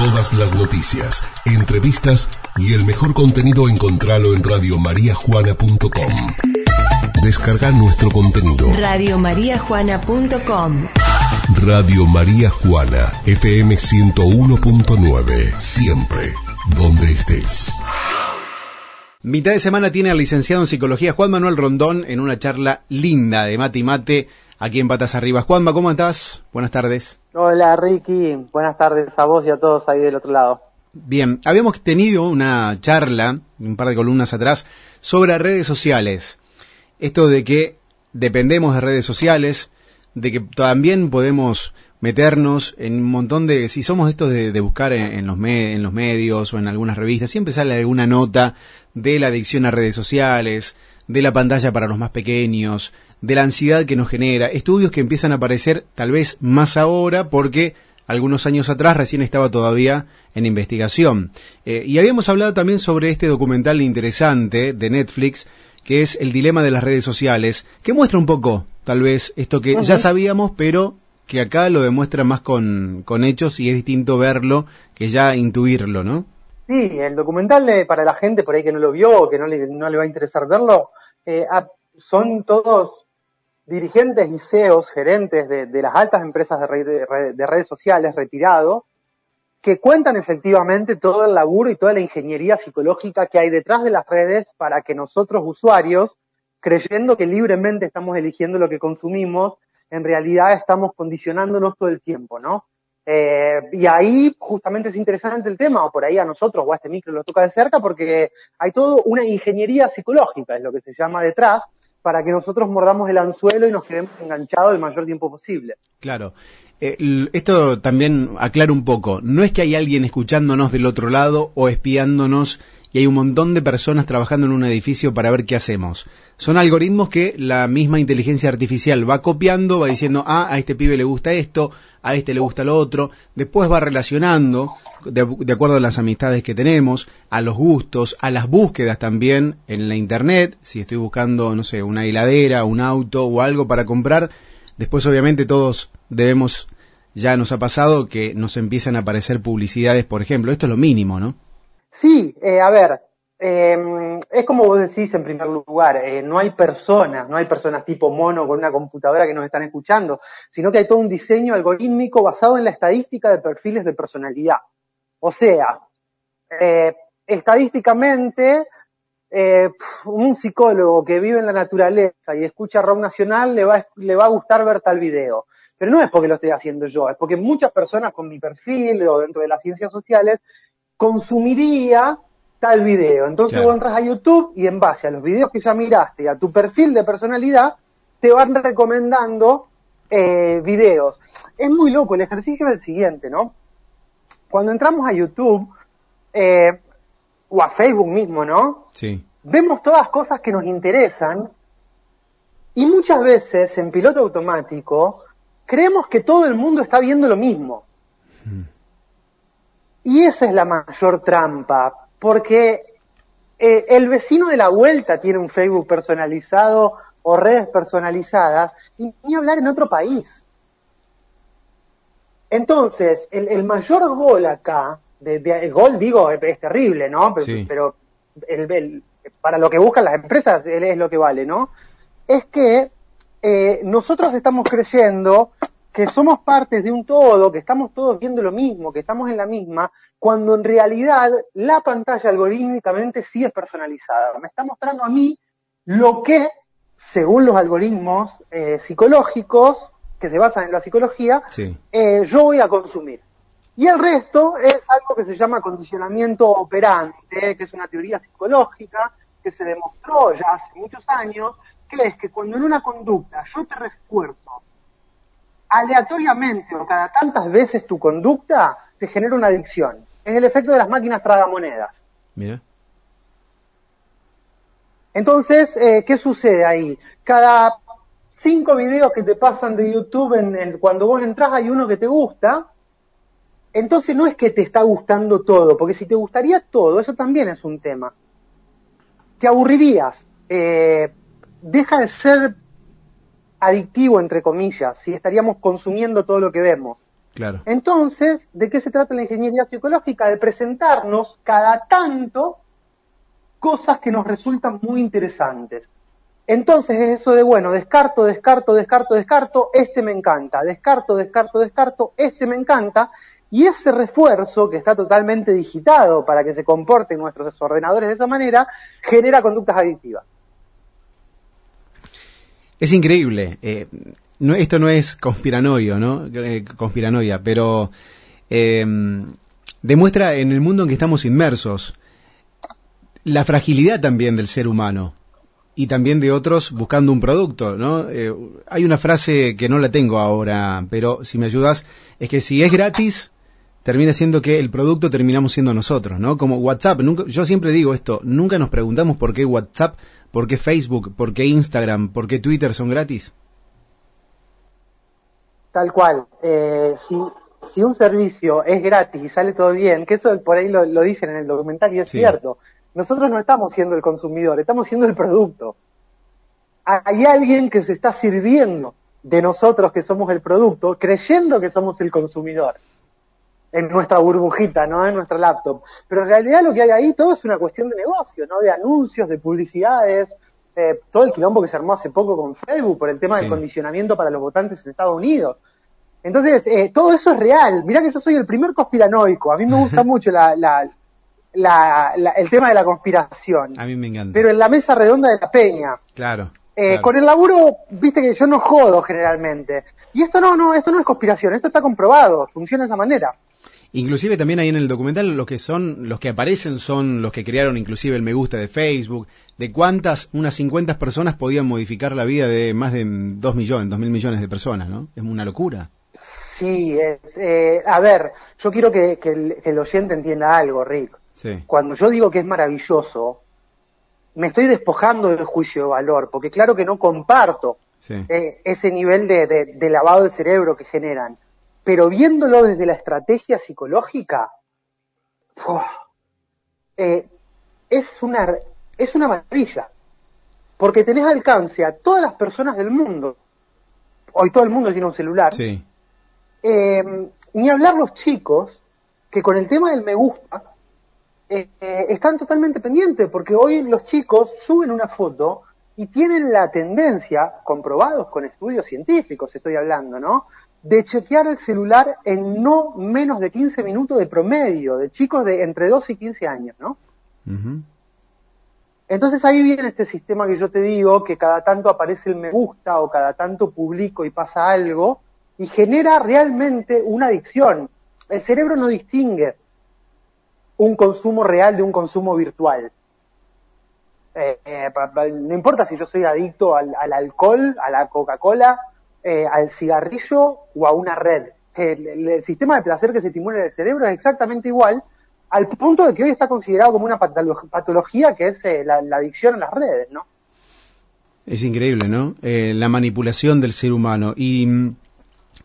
Todas las noticias, entrevistas y el mejor contenido encontralo en radiomariajuana.com. Descarga nuestro contenido. Radiomariajuana.com Radio María Juana, FM 101.9. Siempre, donde estés. Mitad de semana tiene al licenciado en psicología Juan Manuel Rondón en una charla linda de mate y mate aquí en Patas Arriba. Juanma, ¿cómo estás? Buenas tardes. Hola Ricky, buenas tardes a vos y a todos ahí del otro lado. Bien, habíamos tenido una charla, un par de columnas atrás, sobre redes sociales. Esto de que dependemos de redes sociales, de que también podemos meternos en un montón de, si somos estos de, buscar en, los en los medios o en algunas revistas, siempre sale alguna nota de la adicción a redes sociales, de la pantalla para los más pequeños, de la ansiedad que nos genera, estudios que empiezan a aparecer tal vez más ahora porque algunos años atrás recién estaba todavía en investigación. Eh, y habíamos hablado también sobre este documental interesante de Netflix, que es El dilema de las redes sociales, que muestra un poco, tal vez, esto que ya sabíamos, pero que acá lo demuestra más con, con hechos y es distinto verlo que ya intuirlo, ¿no? Sí, el documental para la gente por ahí que no lo vio o que no le, no le va a interesar verlo, eh, son todos dirigentes y CEOs, gerentes de, las altas empresas de, de, redes sociales retirados, que cuentan efectivamente todo el laburo y toda la ingeniería psicológica que hay detrás de las redes para que nosotros usuarios, creyendo que libremente estamos eligiendo lo que consumimos, en realidad estamos condicionándonos todo el tiempo, ¿no? Eh, y ahí justamente es interesante el tema, o por ahí a nosotros o a este micro lo toca de cerca, porque hay todo una ingeniería psicológica, es lo que se llama detrás, para que nosotros mordamos el anzuelo y nos quedemos enganchados el mayor tiempo posible. Claro. Eh, esto también aclara un poco. No es que hay alguien escuchándonos del otro lado o espiándonos y hay un montón de personas trabajando en un edificio para ver qué hacemos. Son algoritmos que la misma inteligencia artificial va copiando, va diciendo, ah, a este pibe le gusta esto, a este le gusta lo otro, después va relacionando, de, de acuerdo a las amistades que tenemos, a los gustos, a las búsquedas también en la internet, si estoy buscando, no sé, una heladera, un auto o algo para comprar, después obviamente todos debemos, ya nos ha pasado que nos empiezan a aparecer publicidades, por ejemplo, esto es lo mínimo, ¿no? Sí, eh, a ver, em, es como vos decís en primer lugar, eh, no hay personas, no hay personas tipo mono con una computadora que nos están escuchando, sino que hay todo un diseño algorítmico basado en la estadística de perfiles de personalidad. O sea, eh, estadísticamente, un psicólogo que vive en la naturaleza y escucha rock nacional le va, le va a gustar ver tal video. Pero no es porque lo estoy haciendo yo, es porque muchas personas con mi perfil o dentro de las ciencias sociales consumiría tal video. Entonces vos entras a YouTube y en base a los videos que ya miraste y a tu perfil de personalidad, te van recomendando eh, videos. Es muy loco, el ejercicio es el siguiente, ¿no? Cuando entramos a YouTube, eh, o a Facebook mismo, ¿no? Sí. Vemos todas cosas que nos interesan y muchas veces en piloto automático creemos que todo el mundo está viendo lo mismo. Mm. Y esa es la mayor trampa, porque eh, el vecino de la vuelta tiene un Facebook personalizado o redes personalizadas, y ni hablar en otro país. Entonces, el, mayor gol acá, de, el gol digo, es, terrible, ¿no? Pero, el, para lo que buscan las empresas es lo que vale, ¿no? Es que eh, nosotros estamos creyendo que somos partes de un todo, que estamos todos viendo lo mismo, que estamos en la misma, cuando en realidad la pantalla algorítmicamente sí es personalizada. Me está mostrando a mí lo que, según los algoritmos eh, psicológicos, que se basan en la psicología, eh, yo voy a consumir. Y el resto es algo que se llama condicionamiento operante, que es una teoría psicológica que se demostró ya hace muchos años, que es que cuando en una conducta yo te recuerdo aleatoriamente o cada tantas veces tu conducta, te genera una adicción. Es el efecto de las máquinas tragamonedas. Mira. Entonces, eh, ¿qué sucede ahí? Cada cinco videos que te pasan de YouTube, en, cuando vos entras hay uno que te gusta, entonces no es que te está gustando todo, porque si te gustaría todo, eso también es un tema. Te aburrirías. Eh, deja de ser adictivo, entre comillas, si estaríamos consumiendo todo lo que vemos. Claro. Entonces, ¿de qué se trata la ingeniería psicológica? De presentarnos cada tanto cosas que nos resultan muy interesantes. Entonces es eso de, bueno, descarto, descarto, descarto, descarto, este me encanta, descarto, descarto, descarto, este me encanta, y ese refuerzo, que está totalmente digitado para que se comporten nuestros ordenadores de esa manera, genera conductas adictivas. Es increíble. Eh, no, esto no es conspiranoio, ¿no? Eh, conspiranoia, pero eh, demuestra en el mundo en que estamos inmersos la fragilidad también del ser humano y también de otros buscando un producto, ¿no? Eh, hay una frase que no la tengo ahora, pero si me ayudas, es que si es gratis, termina siendo que el producto terminamos siendo nosotros, ¿no? Como WhatsApp, nunca, yo siempre digo esto, nunca nos preguntamos por qué WhatsApp, por qué Facebook, por qué Instagram, por qué Twitter son gratis. Tal cual. Eh, si, si un servicio es gratis y sale todo bien, que eso por ahí lo, dicen en el documental y es cierto, nosotros no estamos siendo el consumidor, estamos siendo el producto. Hay alguien que se está sirviendo de nosotros que somos el producto, creyendo que somos el consumidor en nuestra burbujita, ¿no? En nuestra laptop. Pero en realidad lo que hay ahí todo es una cuestión de negocio, ¿no? De anuncios, de publicidades, eh, todo el quilombo que se armó hace poco con Facebook por el tema del condicionamiento para los votantes en Estados Unidos. Entonces, eh, todo eso es real. Mirá que yo soy el primer conspiranoico. A mí me gusta mucho la, la, el tema de la conspiración. A mí me encanta. Pero en la mesa redonda de la peña. Claro. Eh, con el laburo, viste que yo no jodo generalmente. Y esto no, no, esto no es conspiración, esto está comprobado, funciona de esa manera. Inclusive también ahí en el documental los que son, los que aparecen son los que crearon inclusive el me gusta de Facebook, de cuántas, unas 50 personas podían modificar la vida de más de 2 millones, 2 mil millones de personas, ¿no? Es una locura. Sí, es, eh, a ver, yo quiero que, que el oyente entienda algo, Rick. Cuando yo digo que es maravilloso, me estoy despojando del juicio de valor, porque claro que no comparto eh, ese nivel de, lavado de cerebro que generan, pero viéndolo desde la estrategia psicológica, eh, es, una, es una maravilla, porque tenés alcance a todas las personas del mundo, hoy todo el mundo tiene un celular, eh, ni hablar los chicos, que con el tema del me gusta, eh, están totalmente pendientes, porque hoy los chicos suben una foto y tienen la tendencia, comprobados con estudios científicos, estoy hablando, ¿no? De chequear el celular en no menos de 15 minutos de promedio, de chicos de entre 2 y 15 años, ¿no? Entonces ahí viene este sistema que yo te digo, que cada tanto aparece el me gusta o cada tanto publico y pasa algo, y genera realmente una adicción. El cerebro no distingue un consumo real de un consumo virtual. Eh, eh, no importa si yo soy adicto al, alcohol, a la Coca-Cola, eh, al cigarrillo o a una red. El, sistema de placer que se estimula en el cerebro es exactamente igual, al punto de que hoy está considerado como una patología que es la, la, adicción a las redes, ¿no? Es increíble, ¿no? la manipulación del ser humano. Y mm,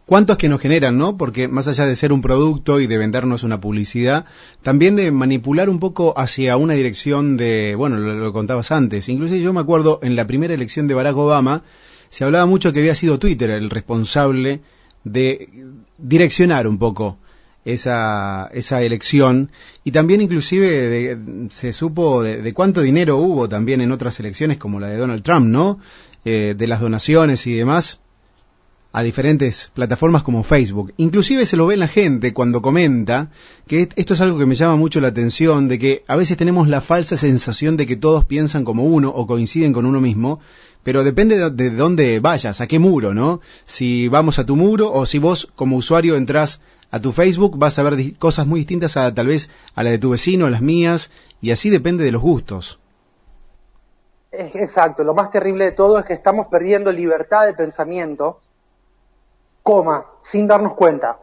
cuántos que nos generan, ¿no? Porque más allá de ser un producto y de vendernos una publicidad, también de manipular un poco hacia una dirección de, bueno, lo, contabas antes, incluso yo me acuerdo en la primera elección de Barack Obama, se hablaba mucho que había sido Twitter el responsable de direccionar un poco esa, esa elección y también inclusive se supo de, cuánto dinero hubo también en otras elecciones como la de Donald Trump, ¿no? Eh, de las donaciones y demás a diferentes plataformas como Facebook. Inclusive se lo ve la gente cuando comenta, que esto es algo que me llama mucho la atención, de que a veces tenemos la falsa sensación de que todos piensan como uno o coinciden con uno mismo, pero depende de, dónde vayas, a qué muro, ¿no? Si vamos a tu muro o si vos como usuario entras a tu Facebook vas a ver cosas muy distintas a tal vez a la de tu vecino, a las mías, y así depende de los gustos. Exacto, lo más terrible de todo es que estamos perdiendo libertad de pensamiento coma, sin darnos cuenta.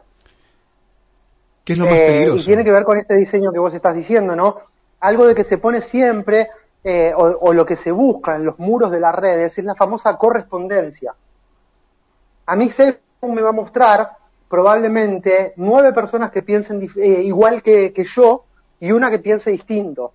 ¿Qué es lo más eh, peligroso? Y tiene que ver con este diseño que vos estás diciendo, ¿no? Algo de que se pone siempre, eh, o, lo que se busca en los muros de las redes, es la famosa correspondencia. A mí Facebook me va a mostrar probablemente nueve personas que piensen eh, igual que, que yo y una que piense distinto.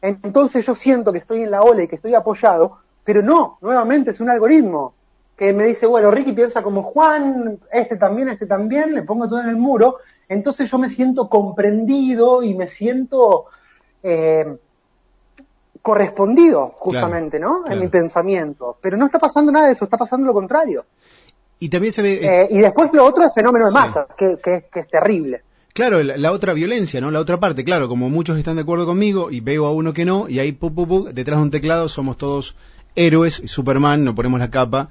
Entonces yo siento que estoy en la ola y que estoy apoyado, pero no, nuevamente es un algoritmo que me dice, bueno, Ricky piensa como Juan, este también, este también, le pongo todo en el muro, entonces yo me siento comprendido y me siento eh, correspondido justamente, ¿no? En mi pensamiento. Pero no está pasando nada de eso, está pasando lo contrario. Y también se ve... Eh, y después lo otro es fenómeno de masa, que, es terrible. Claro, la, otra violencia, ¿no? La otra parte, claro, como muchos están de acuerdo conmigo y veo a uno que no, y ahí, pu, detrás de un teclado somos todos héroes, Superman, nos ponemos la capa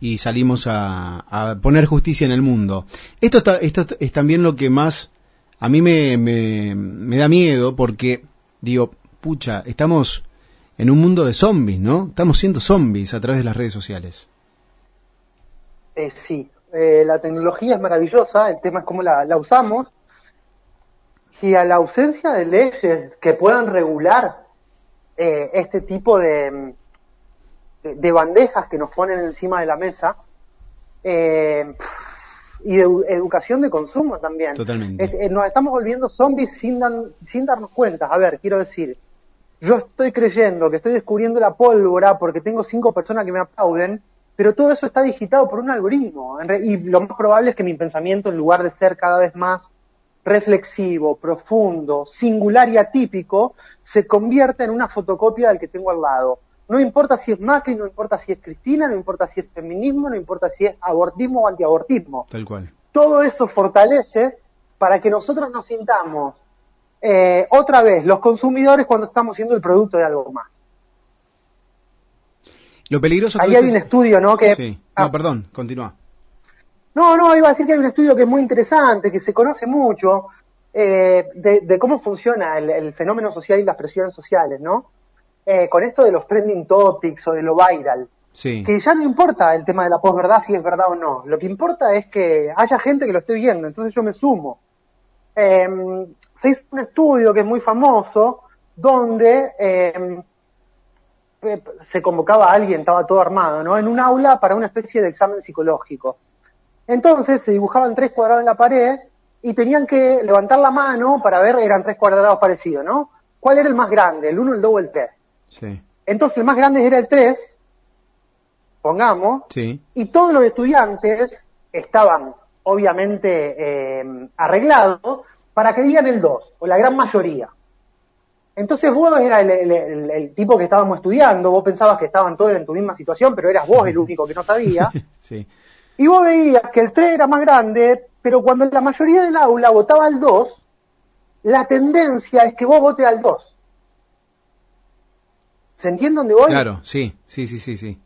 y salimos a, poner justicia en el mundo. Esto, está, esto es también lo que más a mí me, da miedo porque digo, pucha, estamos en un mundo de zombies, ¿no? Estamos siendo zombies a través de las redes sociales. Eh, sí, eh, la tecnología es maravillosa, el tema es cómo la, usamos. Y a la ausencia de leyes que puedan regular eh, este tipo de, de bandejas que nos ponen encima de la mesa eh, y de educación de consumo también. Totalmente. Eh, nos estamos volviendo zombies sin, sin darnos cuenta. A ver, quiero decir, yo estoy creyendo que estoy descubriendo la pólvora porque tengo cinco personas que me aplauden, pero todo eso está digitado por un algoritmo. Y lo más probable es que mi pensamiento, en lugar de ser cada vez más reflexivo, profundo, singular y atípico, se convierta en una fotocopia del que tengo al lado. No importa si es Macri, no importa si es Cristina, no importa si es feminismo, no importa si es abortismo o antiabortismo. Tal cual. Todo eso fortalece para que nosotros nos sintamos eh, otra vez los consumidores cuando estamos siendo el producto de algo más. Lo peligroso que Ahí hay un estudio, ¿no? Que, sí. No, ah. perdón, continúa. No, no, iba a decir que hay un estudio que es muy interesante, que se conoce mucho, eh, de, cómo funciona el, fenómeno social y las presiones sociales, ¿no? Eh, con esto de los trending topics o de lo viral. Que ya no importa el tema de la posverdad si es verdad o no. Lo que importa es que haya gente que lo esté viendo, entonces yo me sumo. Em, se hizo un estudio que es muy famoso donde em, se convocaba a alguien, estaba todo armado, ¿no? En un aula para una especie de examen psicológico. Entonces se dibujaban tres cuadrados en la pared y tenían que levantar la mano para ver, eran tres cuadrados parecidos, ¿no? ¿Cuál era el más grande? ¿El 1, el 2 o el 3? Entonces el más grande era el 3, pongamos, y todos los estudiantes estaban obviamente eh, arreglados para que digan el 2, o la gran mayoría. Entonces vos eras el, tipo que estábamos estudiando, vos pensabas que estaban todos en tu misma situación, pero eras vos el único que no sabía. Y vos veías que el 3 era más grande, pero cuando la mayoría del aula votaba al 2, la tendencia es que vos votes al 2. ¿Se entiende dónde voy? Claro, sí, sí, sí, sí, sí.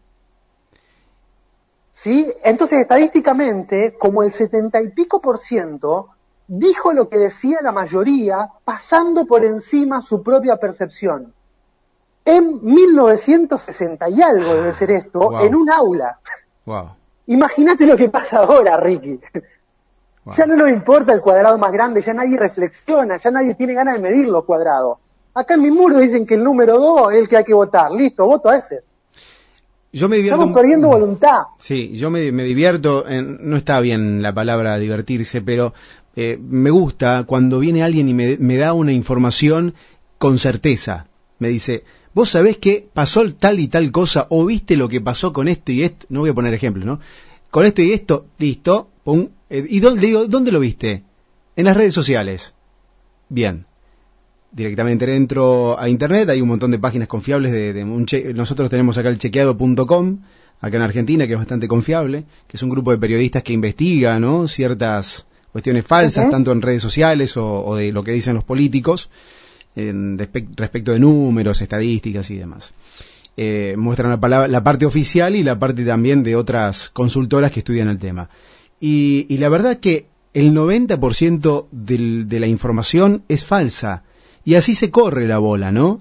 ¿Sí? Entonces, estadísticamente, como el setenta y pico por ciento dijo lo que decía la mayoría, pasando por encima su propia percepción. En 1960 y algo debe ser esto, en un aula. Wow. Imagínate lo que pasa ahora, Ricky. Ya no nos importa el cuadrado más grande, ya nadie reflexiona, ya nadie tiene ganas de medir los cuadrados. Acá en mi muro dicen que el número 2 es el que hay que votar. Listo, voto a ese. Yo me divierto. Estamos perdiendo voluntad. Sí, yo me, divierto. no está bien la palabra divertirse, pero eh, me gusta cuando viene alguien y me, da una información con certeza. Me dice, vos sabés que pasó tal y tal cosa, o viste lo que pasó con esto y esto. No voy a poner ejemplo, ¿no? Con esto y esto, listo, pum. Eh, ¿Y dónde, digo, dónde lo viste? En las redes sociales. Bien directamente dentro a internet, hay un montón de páginas confiables de, un nosotros tenemos acá el chequeado.com, acá en Argentina, que es bastante confiable, que es un grupo de periodistas que investiga, ¿no? ciertas cuestiones falsas, tanto en redes sociales o, de lo que dicen los políticos, en, respecto de números, estadísticas y demás. Eh, muestran la, la, parte oficial y la parte también de otras consultoras que estudian el tema. Y, y la verdad que el 90% del, de la información es falsa y así se corre la bola, ¿no?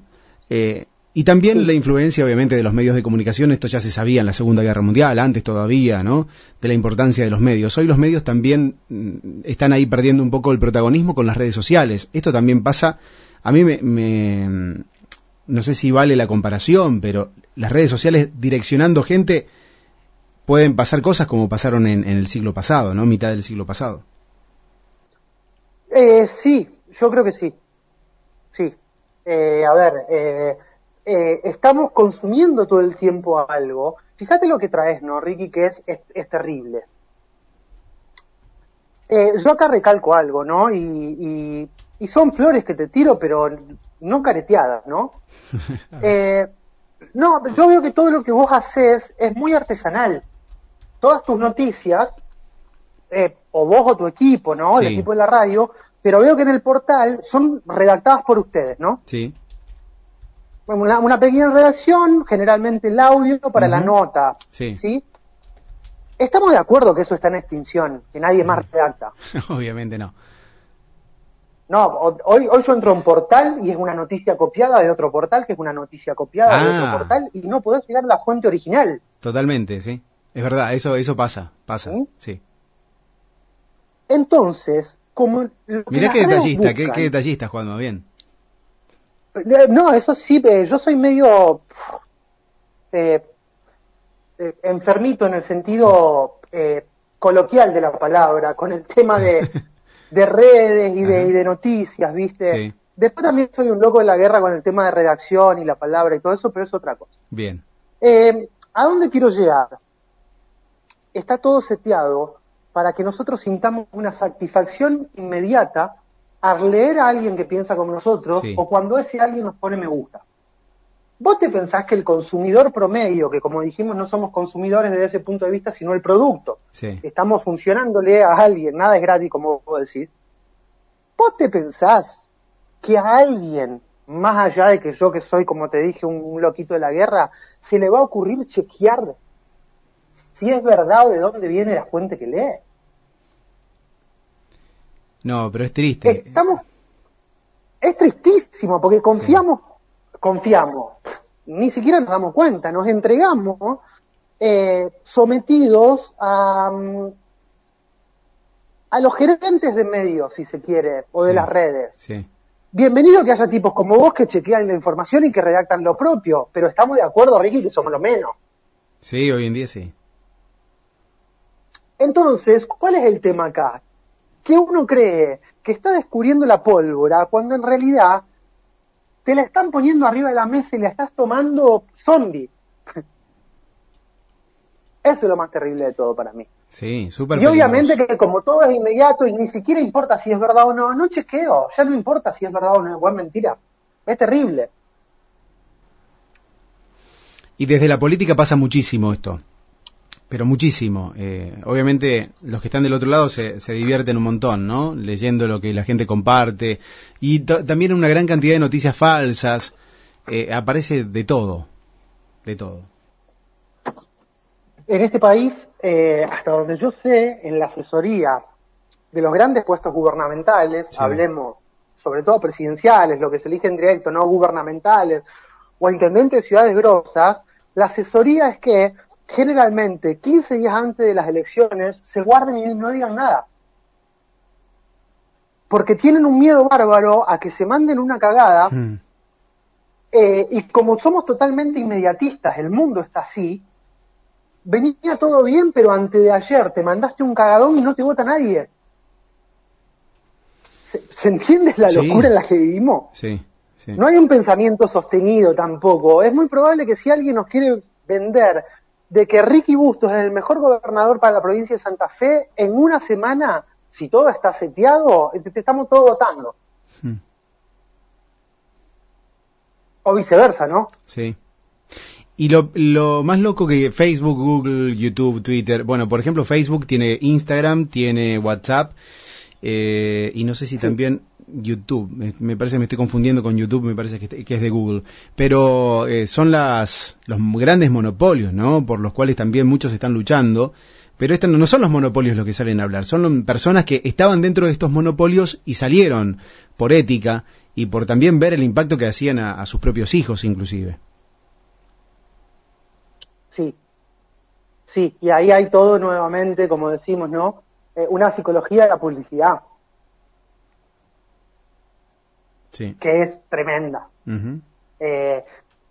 Eh, y también la influencia, obviamente, de los medios de comunicación, esto ya se sabía en la Segunda Guerra Mundial, antes todavía, ¿no? De la importancia de los medios. Hoy los medios también mm, están ahí perdiendo un poco el protagonismo con las redes sociales. Esto también pasa, a mí me, no sé si vale la comparación, pero las redes sociales direccionando gente pueden pasar cosas como pasaron en, el siglo pasado, ¿no? Mitad del siglo pasado. Eh, sí, yo creo que sí. Sí. Eh, a ver, eh, eh, estamos consumiendo todo el tiempo algo. Fíjate lo que traes, ¿no, Ricky? Que es, es, terrible. Eh, yo acá recalco algo, ¿no? Y, y, son flores que te tiro, pero no careteadas, ¿no? Eh, no, yo veo que todo lo que vos haces es muy artesanal. Todas tus noticias, o vos o tu equipo, ¿no? El equipo de la radio, pero veo que en el portal son redactadas por ustedes, ¿no? Sí. Una, una pequeña redacción, generalmente el audio para la nota. Sí. ¿sí? Estamos de acuerdo que eso está en extinción, que nadie más redacta. Obviamente no. No, hoy, hoy yo entro a un portal y es una noticia copiada de otro portal, que es una noticia copiada de otro ah. portal, y no podés llegar a la fuente original. Totalmente, sí. Es verdad, eso, eso pasa, pasa, sí. Entonces, como... Mirá qué detallista, qué, qué detallista, Juanma, bien. Eh, no, eso sí, eh, yo soy medio eh, enfermito en el sentido coloquial de la palabra, con el tema de, redes y de, noticias, ¿viste? Después también soy un loco de la guerra con el tema de redacción y la palabra y todo eso, pero es otra cosa. Bien. ¿A dónde quiero llegar? Está todo seteado para que nosotros sintamos una satisfacción inmediata al leer a alguien que piensa como nosotros o cuando ese alguien nos pone me gusta. ¿Vos te pensás que el consumidor promedio, que como dijimos no somos consumidores desde ese punto de vista, sino el producto, estamos funcionándole a alguien, nada es gratis como vos decís, ¿vos te pensás que a alguien, más allá de que yo que soy, como te dije, un loquito de la guerra, se le va a ocurrir chequear si es verdad o de dónde viene la fuente que lee. No, pero es triste. Estamos, es tristísimo porque confiamos, confiamos, ni siquiera nos damos cuenta, nos entregamos eh, sometidos a, a los gerentes de medios, si se quiere, o de las redes. Sí. Bienvenido que haya tipos como vos que chequean la información y que redactan lo propio, pero estamos de acuerdo, Ricky, que somos lo menos. Sí, hoy en día sí. Entonces, ¿cuál es el tema acá? Que uno cree que está descubriendo la pólvora cuando en realidad te la están poniendo arriba de la mesa y la estás tomando zombie. Eso es lo más terrible de todo para mí. Sí, súper Y obviamente que como todo es inmediato y ni siquiera importa si es verdad o no, no chequeo, ya no importa si es verdad o no, es mentira. Es terrible. Y desde la política pasa muchísimo esto pero muchísimo. Eh, obviamente los que están del otro lado se, se, divierten un montón, ¿no? Leyendo lo que la gente comparte y también una gran cantidad de noticias falsas. Eh, aparece de todo, de todo. En este país, eh, hasta donde yo sé, en la asesoría de los grandes puestos gubernamentales, hablemos sobre todo presidenciales, lo que se elige en directo, no gubernamentales, o intendentes de ciudades grosas, la asesoría es que generalmente 15 días antes de las elecciones se guarden y no digan nada. Porque tienen un miedo bárbaro a que se manden una cagada. Hmm. Eh, y como somos totalmente inmediatistas, el mundo está así, venía todo bien, pero antes de ayer te mandaste un cagadón y no te vota nadie. ¿Se, entiende la locura en la que vivimos? Sí, sí. No hay un pensamiento sostenido tampoco. Es muy probable que si alguien nos quiere vender de que Ricky Bustos es el mejor gobernador para la provincia de Santa Fe, en una semana, si todo está seteado, te, estamos todos votando. Hmm. O viceversa, ¿no? Sí. Y lo, lo, más loco que Facebook, Google, YouTube, Twitter, bueno, por ejemplo, Facebook tiene Instagram, tiene WhatsApp, eh, y no sé si también YouTube, me, parece que me estoy confundiendo con YouTube, me parece que, es de Google, pero eh, son las, los grandes monopolios, ¿no? Por los cuales también muchos están luchando, pero estos no son los monopolios los que salen a hablar, son personas que estaban dentro de estos monopolios y salieron por ética y por también ver el impacto que hacían a, sus propios hijos inclusive. Sí, sí, y ahí hay todo nuevamente, como decimos, ¿no? Eh, una psicología de la publicidad que es tremenda. Eh,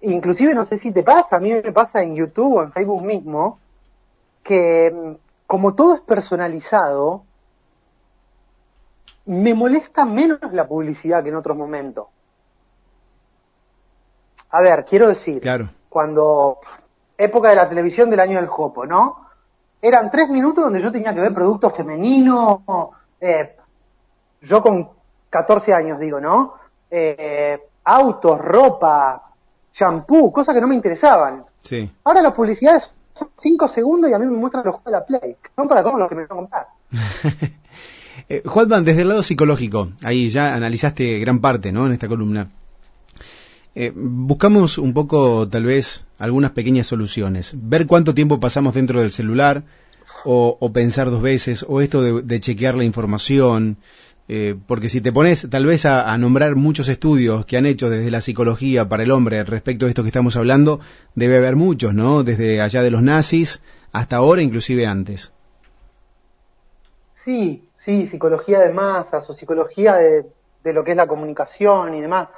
inclusive no sé si te pasa, a mí me pasa en YouTube o en Facebook mismo, que mm, como todo es personalizado, me molesta menos la publicidad que en otros momentos. A ver, quiero decir, Claro. cuando época de la televisión del año del Jopo, ¿no? Eran tres minutos donde yo tenía que ver productos femeninos, eh, yo con 14 años digo, ¿no? Eh, autos, ropa, shampoo, cosas que no me interesaban. Sí. Ahora las publicidades son 5 segundos y a mí me muestran los juegos de la Play. que Son para todos los que me van a comprar. Eh, Juanman, desde el lado psicológico, ahí ya analizaste gran parte, ¿no? En esta columna. Eh, buscamos un poco, tal vez, algunas pequeñas soluciones. Ver cuánto tiempo pasamos dentro del celular, o, pensar dos veces, o esto de, chequear la información. eh, porque si te pones tal vez a, nombrar muchos estudios que han hecho desde la psicología para el hombre respecto a esto que estamos hablando, debe haber muchos, ¿no? Desde allá de los nazis hasta ahora, inclusive antes. Sí, sí, psicología de masas o psicología de lo que es la comunicación y demás.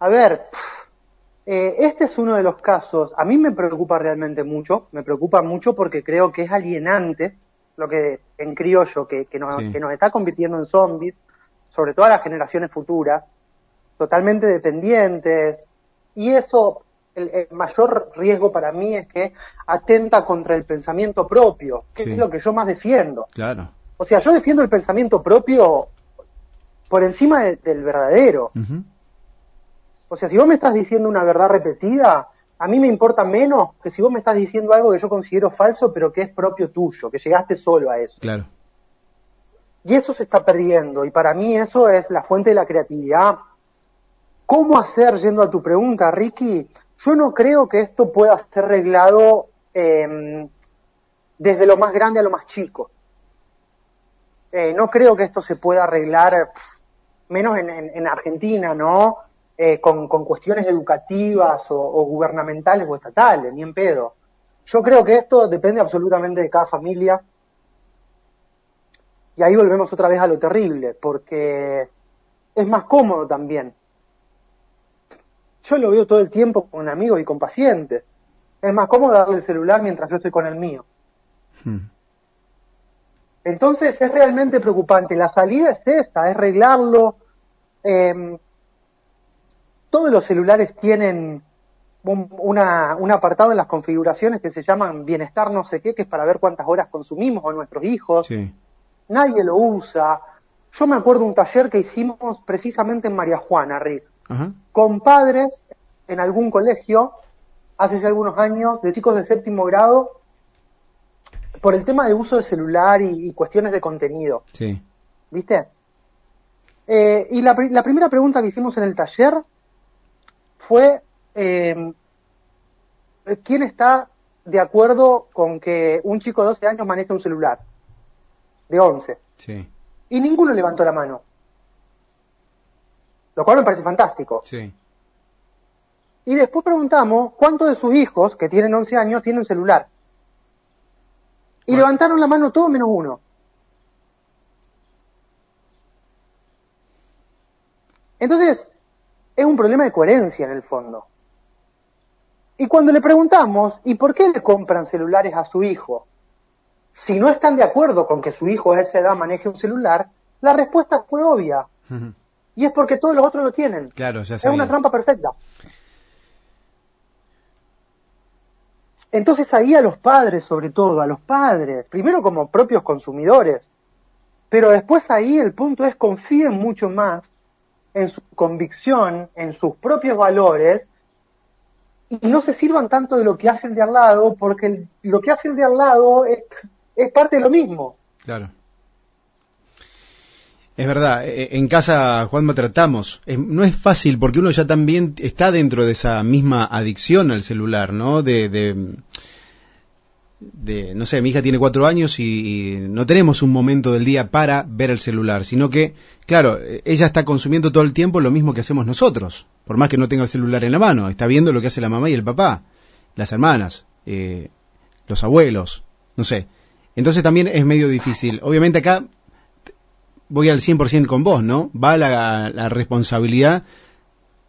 A ver, eh, este es uno de los casos, a mí me preocupa realmente mucho, me preocupa mucho porque creo que es alienante lo que en criollo, que, que, nos, Sí. que nos está convirtiendo en zombies, sobre todo a las generaciones futuras, totalmente dependientes, y eso, el, el mayor riesgo para mí es que atenta contra el pensamiento propio, que Sí. es lo que yo más defiendo. Claro. O sea, yo defiendo el pensamiento propio por encima de- del verdadero. Ujú. O sea, si vos me estás diciendo una verdad repetida, a mí me importa menos que si vos me estás diciendo algo que yo considero falso, pero que es propio tuyo, que llegaste solo a eso. Claro. Y eso se está perdiendo, y para mí eso es la fuente de la creatividad. ¿Cómo hacer, yendo a tu pregunta, Ricky? Yo no creo que esto pueda ser arreglado eh, desde lo más grande a lo más chico. Eh, no creo que esto se pueda arreglar, pf, menos en, en- en Argentina, ¿no? Eh, con, con cuestiones educativas o, o gubernamentales o estatales, ni en pedo. Yo creo que esto depende absolutamente de cada familia, y ahí volvemos otra vez a lo terrible, porque es más cómodo también. Yo lo veo todo el tiempo con amigos y con pacientes. Es más cómodo darle el celular mientras yo estoy con el mío. Hmm. Entonces es realmente preocupante. La salida es esta, es arreglarlo. Eh, todos los celulares tienen un, una- un apartado en las configuraciones que se llaman bienestar no sé qué, que es para ver cuántas horas consumimos a nuestros hijos. Sí. nadie lo usa. Yo me acuerdo un taller que hicimos precisamente en María Juana, Rick, Ajá. con padres en algún colegio, hace ya algunos años, de chicos de séptimo grado, por el tema de uso de celular y, y cuestiones de contenido, Sí. ¿viste? Eh, y la primera pregunta que hicimos en el taller fue, eh, ¿quién está de acuerdo con que un chico de 12 años maneje un celular? De 11. Sí. Y ninguno levantó la mano. Lo cual me parece fantástico. Sí. Y después preguntamos cuántos de sus hijos, que tienen 11 años, tienen celular. Y Bueno. levantaron la mano todos menos uno. Entonces, es un problema de coherencia en el fondo. Y cuando le preguntamos, ¿y por qué le compran celulares a su hijo? Si no están de acuerdo con que su hijo a esa edad maneje un celular, la respuesta fue obvia. Y es porque todos los otros lo tienen. Claro, ya Es una trampa perfecta. Entonces ahí a los padres, sobre todo, a los padres, primero como propios consumidores, pero después ahí el punto es confíen mucho más en su convicción, en sus propios valores, y no se sirvan tanto de lo que hace el de al lado, porque lo que hace el de al lado es, parte de lo mismo. Claro. Es verdad, eh, en casa, Juanma, tratamos. No es fácil porque uno ya también está dentro de esa misma adicción al celular, ¿no? De, de- no sé, mi hija tiene cuatro años y, no tenemos un momento del día para ver el celular, sino que, claro, ella está consumiendo todo el tiempo lo mismo que hacemos nosotros, por más que no tenga el celular en la mano, está viendo lo que hace la mamá y el papá, las hermanas, eh, los abuelos, no sé. Entonces también es medio difícil. Obviamente acá voy al 100% con vos, ¿no? Va la responsabilidad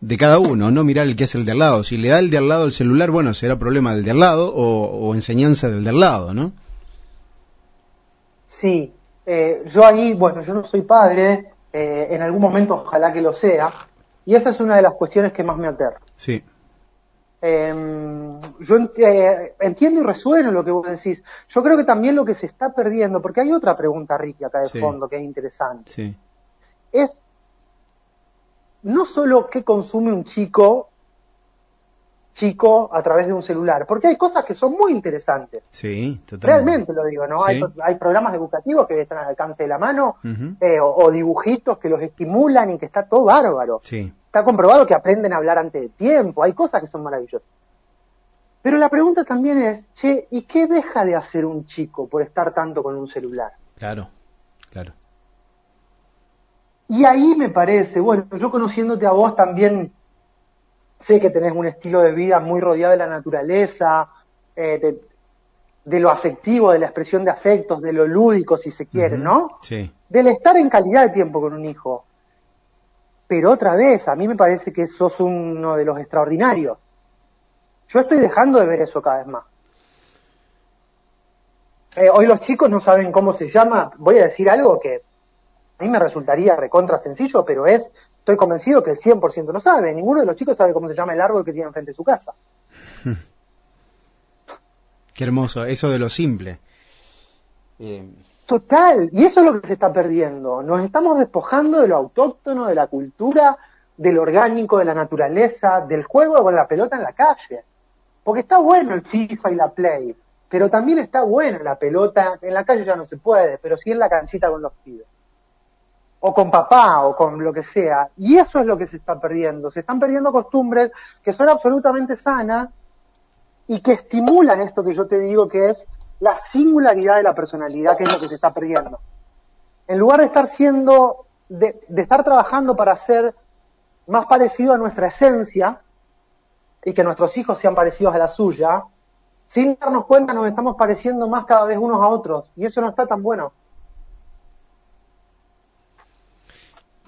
de cada uno, no mirar el que hace el de al lado. Si le da el de al lado el celular, bueno, será problema del de al lado o, o enseñanza del de al lado, ¿no? Sí, eh, yo ahí, bueno, yo no soy padre, eh, en algún momento ojalá que lo sea, y esa es una de las cuestiones que más me aterra. Sí, Em, yo eh, entiendo y resueno lo que vos decís. Yo creo que también lo que se está perdiendo, porque hay otra pregunta, Ricky, acá de fondo, que es interesante. Es no solo qué consume un chico chico a través de un celular, porque hay cosas que son muy interesantes. Sí, totalmente. Realmente lo digo, ¿no? Hay, programas educativos que están al alcance de la mano, eh, o, dibujitos que los estimulan y que está todo bárbaro. Sí. Está comprobado que aprenden a hablar antes de tiempo, hay cosas que son maravillosas. Pero la pregunta también es, che, ¿y qué deja de hacer un chico por estar tanto con un celular? Claro. Y ahí me parece, bueno, yo conociéndote a vos también sé que tenés un estilo de vida muy rodeado de la naturaleza, eh, de, lo afectivo, de la expresión de afectos, de lo lúdico, si se quiere, ¿no? Sí. Del estar en calidad de tiempo con un hijo. Pero otra vez, a mí me parece que sos uno de los extraordinarios. Yo estoy dejando de ver eso cada vez más. Eh, hoy los chicos no saben cómo se llama. Voy a decir algo que a mí me resultaría recontra sencillo, pero es estoy convencido que el 100% no sabe. Ninguno de los chicos sabe cómo se llama el árbol que tiene enfrente de su casa. Qué hermoso, eso de lo simple. Eh, Total, y eso es lo que se está perdiendo. Nos estamos despojando de lo autóctono, de la cultura, del orgánico, de la naturaleza, del juego con la pelota en la calle. Porque está bueno el FIFA y la Play, pero también está bueno la pelota, en la calle ya no se puede, pero sí en la canchita con los pibes o con papá o con lo que sea. Y eso es lo que se está perdiendo. Se están perdiendo costumbres que son absolutamente sanas y que estimulan esto que yo te digo que es la singularidad de la personalidad, que es lo que se está perdiendo. En lugar de estar siendo, de, estar trabajando para ser más parecido a nuestra esencia y que nuestros hijos sean parecidos a la suya, sin darnos cuenta nos estamos pareciendo más cada vez unos a otros y eso no está tan bueno.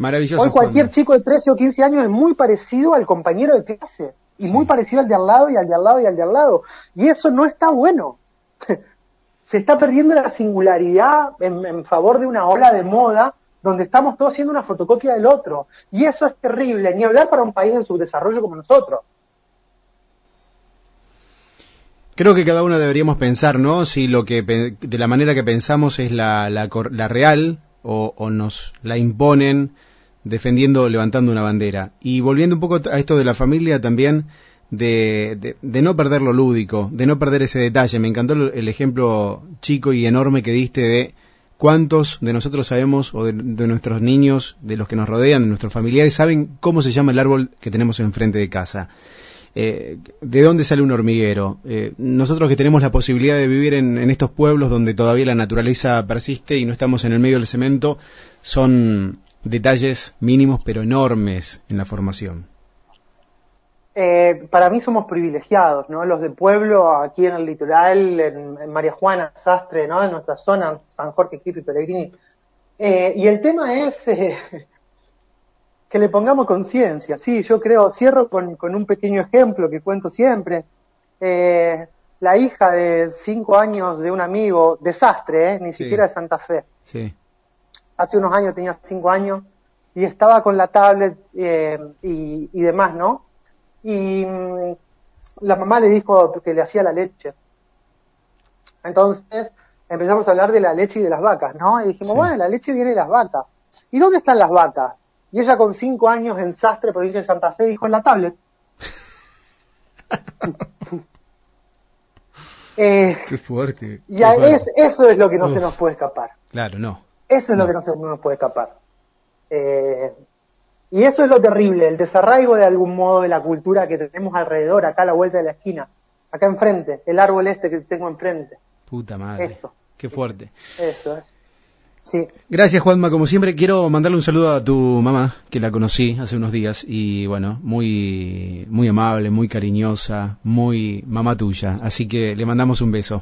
Maravilloso. Hoy cualquier chico de 13 o 15 años es muy parecido al compañero de clase y muy parecido al de al lado y al de al lado y al de al lado. Y eso no está bueno. Se está perdiendo la singularidad en, favor de una ola de moda donde estamos todos siendo una fotocopia del otro. Y eso es terrible, ni hablar para un país en subdesarrollo como nosotros. Creo que cada uno deberíamos pensar, ¿no? Si lo que de la manera que pensamos es la, la, real o, o, nos la imponen defendiendo, levantando una bandera. Y volviendo un poco a esto de la familia también, de, de, no perder lo lúdico, de no perder ese detalle. Me encantó el, ejemplo chico y enorme que diste de cuántos de nosotros sabemos, o de, nuestros niños, de los que nos rodean, de nuestros familiares, saben cómo se llama el árbol que tenemos enfrente de casa. Eh, de dónde sale un hormiguero. Eh, nosotros que tenemos la posibilidad de vivir en, en, estos pueblos donde todavía la naturaleza persiste y no estamos en el medio del cemento, son detalles mínimos pero enormes en la formación. Eh, para mí somos privilegiados, ¿no? Los de pueblo, aquí en el litoral, en, María Juana, Sastre, ¿no? En nuestra zona, San Jorge, y Pellegrini. Eh, y el tema es eh, que le pongamos conciencia, sí, yo creo, cierro con, un pequeño ejemplo que cuento siempre. la hija de cinco años de un amigo, desastre, ni siquiera de Santa Fe. Sí hace unos años, tenía cinco años, y estaba con la tablet eh, y, demás, ¿no? Y mm, la mamá le dijo que le hacía la leche. Entonces empezamos a hablar de la leche y de las vacas, ¿no? Y dijimos, bueno, la leche viene de las vacas. ¿Y dónde están las vacas? Y ella con cinco años en Sastre, provincia de Santa Fe, dijo en la tablet. Eh, Qué fuerte. Y eso es lo que no se nos puede escapar. Claro, no. Eso es lo que no, se, nos puede escapar. Eh, y eso es lo terrible, el desarraigo de algún modo de la cultura que tenemos alrededor, acá a la vuelta de la esquina, acá enfrente, el árbol este que tengo enfrente. Puta madre. Eso. Qué fuerte. Eso es. Sí. Gracias Juanma, como siempre quiero mandarle un saludo a tu mamá, que la conocí hace unos días y bueno, muy muy amable, muy cariñosa, muy mamá tuya, así que le mandamos un beso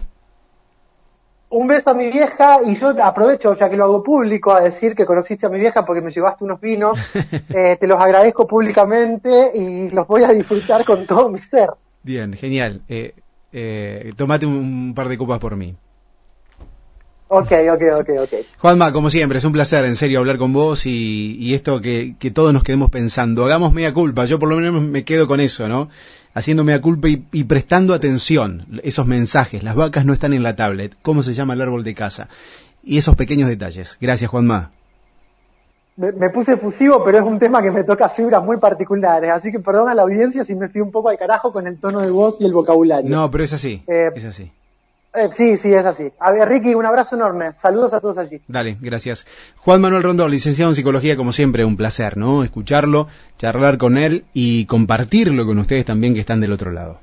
un beso a mi vieja y yo aprovecho, ya que lo hago público, a decir que conociste a mi vieja porque me llevaste unos vinos. Eh, te los agradezco públicamente y los voy a disfrutar con todo mi ser. Bien, genial. Eh, eh, tomate un par de copas por mí. Ok, ok, ok, ok. Juanma, como siempre, es un placer, en serio, hablar con vos y, y esto que, que, todos nos quedemos pensando. Hagamos media culpa, yo por lo menos me quedo con eso, ¿no? Haciendo media culpa y, y, prestando atención, esos mensajes. Las vacas no están en la tablet. ¿Cómo se llama el árbol de casa? Y esos pequeños detalles. Gracias, Juanma. Me, me puse efusivo, pero es un tema que me toca fibras muy particulares, así que perdón a la audiencia si me fui un poco al carajo con el tono de voz y el vocabulario. No, pero es así, eh, es así. Eh, sí, sí, es así. A ver, Ricky, un abrazo enorme. Saludos a todos allí. Dale, gracias. Juan Manuel Rondón, licenciado en psicología, como siempre, un placer, ¿no? Escucharlo, charlar con él y compartirlo con ustedes también que están del otro lado.